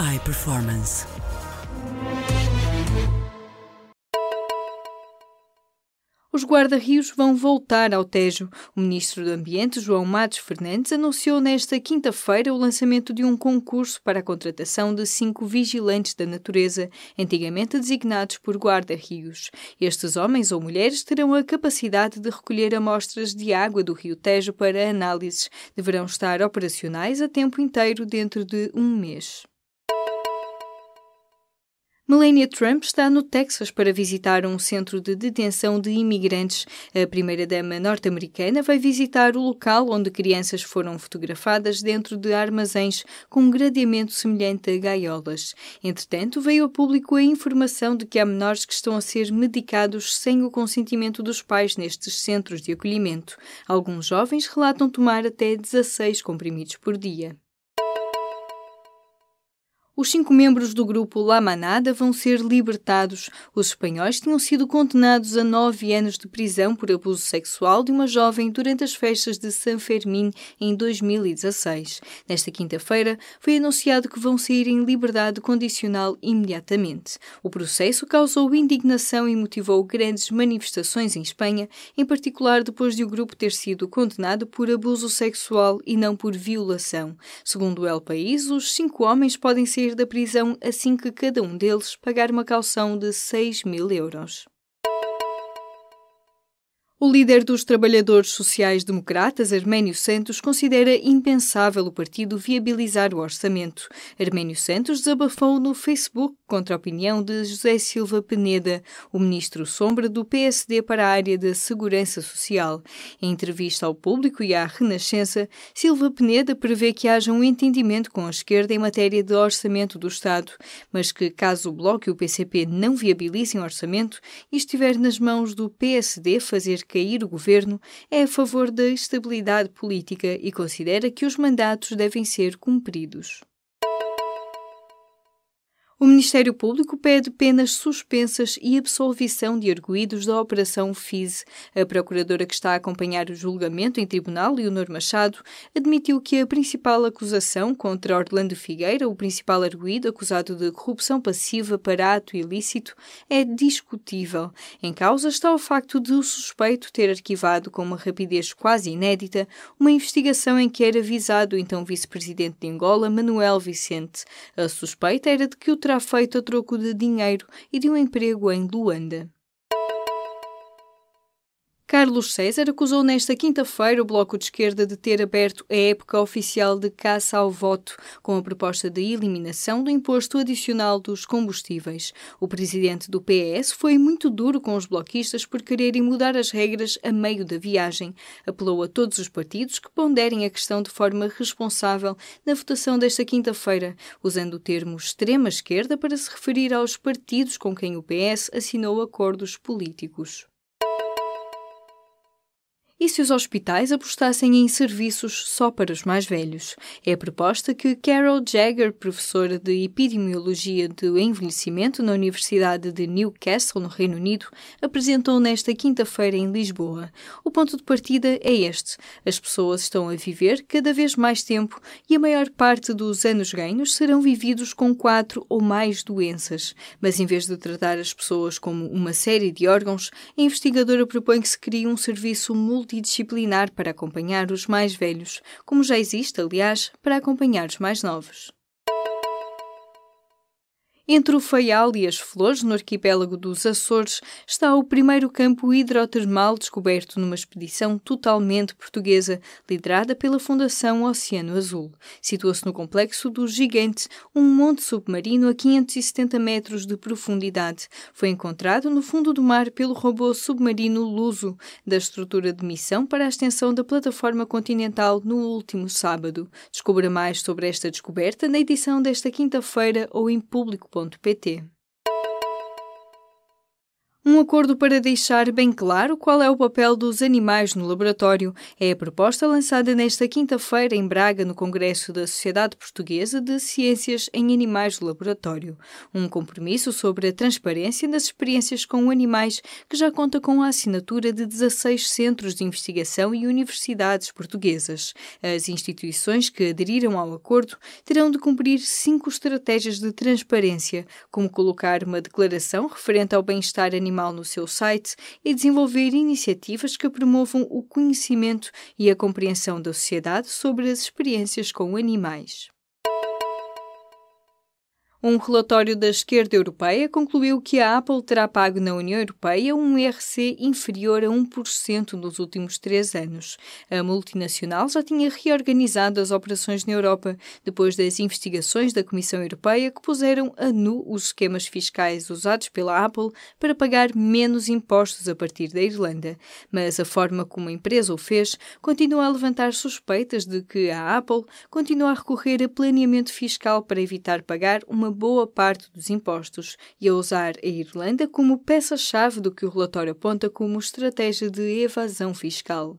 iPerformance. Os guarda-rios vão voltar ao Tejo. O ministro do Ambiente, João Matos Fernandes, anunciou nesta quinta-feira o lançamento de um concurso para a contratação de cinco vigilantes da natureza, antigamente designados por guarda-rios. Estes homens ou mulheres terão a capacidade de recolher amostras de água do rio Tejo para análises. Deverão estar operacionais a tempo inteiro dentro de um mês. Melania Trump está no Texas para visitar um centro de detenção de imigrantes. A primeira-dama norte-americana vai visitar o local onde crianças foram fotografadas dentro de armazéns com um gradeamento semelhante a gaiolas. Entretanto, veio a público a informação de que há menores que estão a ser medicados sem o consentimento dos pais nestes centros de acolhimento. Alguns jovens relatam tomar até 16 comprimidos por dia. Os cinco membros do grupo La Manada vão ser libertados. Os espanhóis tinham sido condenados a nove anos de prisão por abuso sexual de uma jovem durante as festas de San Fermín em 2016. Nesta quinta-feira, foi anunciado que vão sair em liberdade condicional imediatamente. O processo causou indignação e motivou grandes manifestações em Espanha, em particular depois de o grupo ter sido condenado por abuso sexual e não por violação. Segundo o El País, os cinco homens podem ser sair da prisão assim que cada um deles pagar uma caução de 6 mil euros. O líder dos trabalhadores sociais-democratas, Arménio Santos, considera impensável o partido viabilizar o orçamento. Arménio Santos desabafou no Facebook contra a opinião de José Silva Peneda, o ministro sombra do PSD para a área da segurança social. Em entrevista ao público e à Renascença, Silva Peneda prevê que haja um entendimento com a esquerda em matéria de orçamento do Estado, mas que, caso o Bloco e o PCP não viabilizem o orçamento e estiver nas mãos do PSD fazer cair o governo, é a favor da estabilidade política e considera que os mandatos devem ser cumpridos. O Ministério Público pede penas suspensas e absolvição de arguídos da Operação FIS. A procuradora que está a acompanhar o julgamento em tribunal, Leonor Machado, admitiu que a principal acusação contra Orlando Figueira, o principal arguído acusado de corrupção passiva para ato ilícito, é discutível. Em causa está o facto de o suspeito ter arquivado com uma rapidez quase inédita uma investigação em que era visado o então vice-presidente de Angola, Manuel Vicente. A suspeita era de que o terá feito a troco de dinheiro e de um emprego em Luanda. Carlos César acusou nesta quinta-feira o Bloco de Esquerda de ter aberto a época oficial de caça ao voto, com a proposta de eliminação do imposto adicional dos combustíveis. O presidente do PS foi muito duro com os bloquistas por quererem mudar as regras a meio da viagem. Apelou a todos os partidos que ponderem a questão de forma responsável na votação desta quinta-feira, usando o termo extrema-esquerda para se referir aos partidos com quem o PS assinou acordos políticos. E se os hospitais apostassem em serviços só para os mais velhos? É a proposta que Carol Jagger, professora de Epidemiologia do Envelhecimento na Universidade de Newcastle, no Reino Unido, apresentou nesta quinta-feira em Lisboa. O ponto de partida é este: as pessoas estão a viver cada vez mais tempo e a maior parte dos anos ganhos serão vividos com quatro ou mais doenças. Mas em vez de tratar as pessoas como uma série de órgãos, a investigadora propõe que se crie um serviço multi multidisciplinar para acompanhar os mais velhos, como já existe, aliás, para acompanhar os mais novos. Entre o Faial e as Flores, no arquipélago dos Açores, está o primeiro campo hidrotermal descoberto numa expedição totalmente portuguesa, liderada pela Fundação Oceano Azul. Situa-se no complexo do Gigante, um monte submarino a 570 metros de profundidade. Foi encontrado no fundo do mar pelo robô submarino Luso, da estrutura de missão para a extensão da plataforma continental no último sábado. Descubra mais sobre esta descoberta na edição desta quinta-feira ou em público pt um acordo para deixar bem claro qual é o papel dos animais no laboratório é a proposta lançada nesta quinta-feira em Braga, no Congresso da Sociedade Portuguesa de Ciências em Animais do Laboratório. Um compromisso sobre a transparência das experiências com animais que já conta com a assinatura de 16 centros de investigação e universidades portuguesas. As instituições que aderiram ao acordo terão de cumprir cinco estratégias de transparência, como colocar uma declaração referente ao bem-estar animal animal no seu site e desenvolver iniciativas que promovam o conhecimento e a compreensão da sociedade sobre as experiências com animais. Um relatório da esquerda europeia concluiu que a Apple terá pago na União Europeia um IRC inferior a 1% nos últimos três anos. A multinacional já tinha reorganizado as operações na Europa depois das investigações da Comissão Europeia que puseram a nu os esquemas fiscais usados pela Apple para pagar menos impostos a partir da Irlanda. Mas a forma como a empresa o fez continua a levantar suspeitas de que a Apple continua a recorrer a planeamento fiscal para evitar pagar uma boa parte dos impostos e a usar a Irlanda como peça-chave do que o relatório aponta como estratégia de evasão fiscal.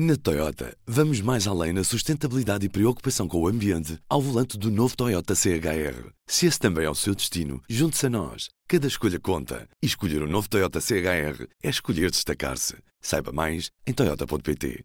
Na Toyota, vamos mais além na sustentabilidade e preocupação com o ambiente ao volante do novo Toyota CHR. Se esse também é o seu destino, junte-se a nós. Cada escolha conta. E escolher o um novo Toyota CHR é escolher destacar-se. Saiba mais em Toyota.pt.